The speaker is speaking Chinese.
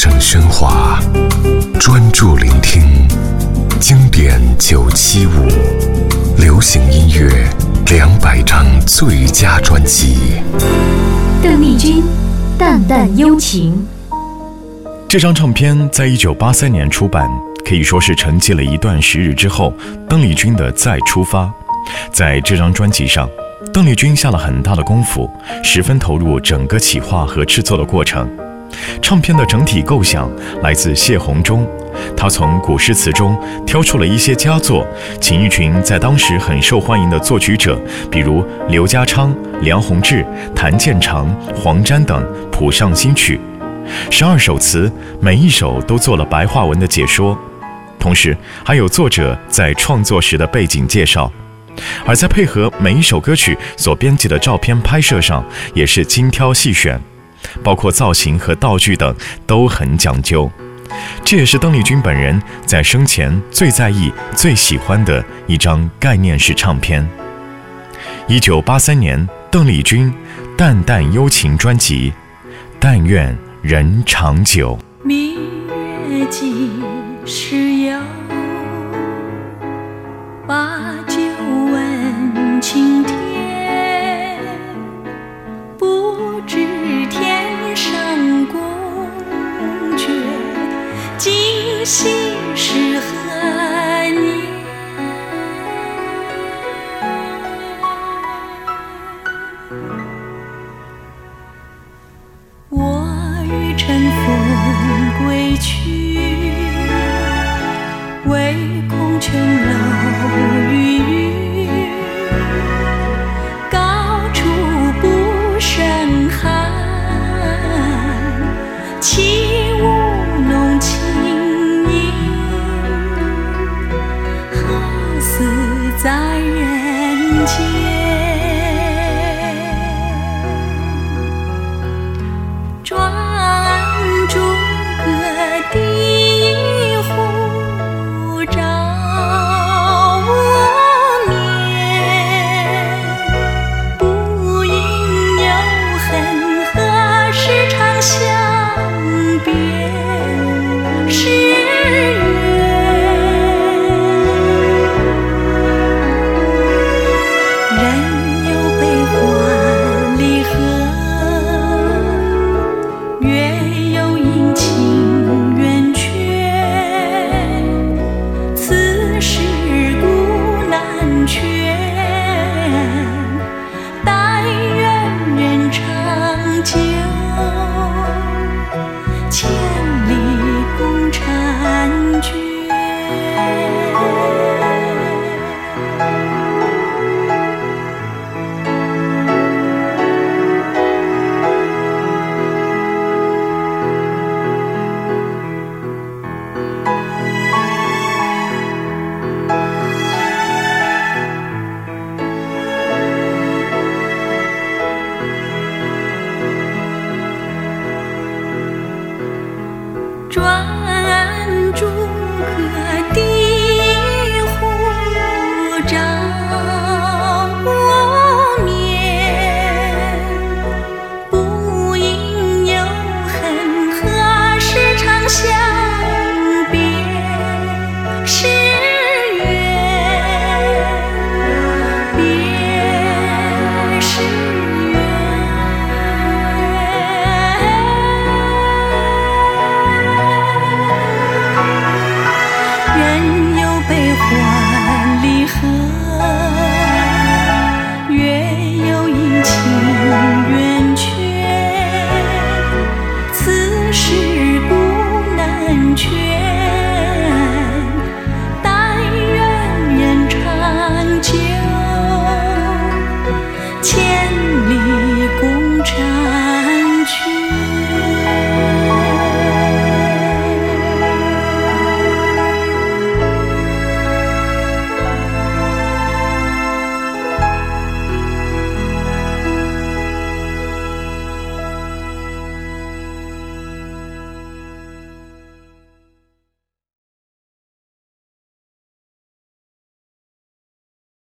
声喧哗，专注聆听经典九七五，流行音乐两百张最佳专辑。邓丽君《淡淡幽情》这张唱片在一九八三年出版，可以说是沉寂了一段时日之后，邓丽君的再出发。在这张专辑上，邓丽君下了很大的功夫，十分投入整个企划和制作的过程。唱片的整体构想来自谢宏忠，他从古诗词中挑出了一些佳作，请一群在当时很受欢迎的作曲者，比如刘家昌、梁鸿志、谭健常、黄沾等谱上新曲。十二首词，每一首都做了白话文的解说，同时还有作者在创作时的背景介绍。而在配合每一首歌曲所编辑的照片拍摄上，也是精挑细选。包括造型和道具等都很讲究，这也是邓丽君本人在生前最在意、最喜欢的一张概念式唱片。一九八三年，邓丽君《淡淡幽情》专辑，《但愿人长久》。明月几时有？把心事何年？我欲乘风归去，为。在人间。转去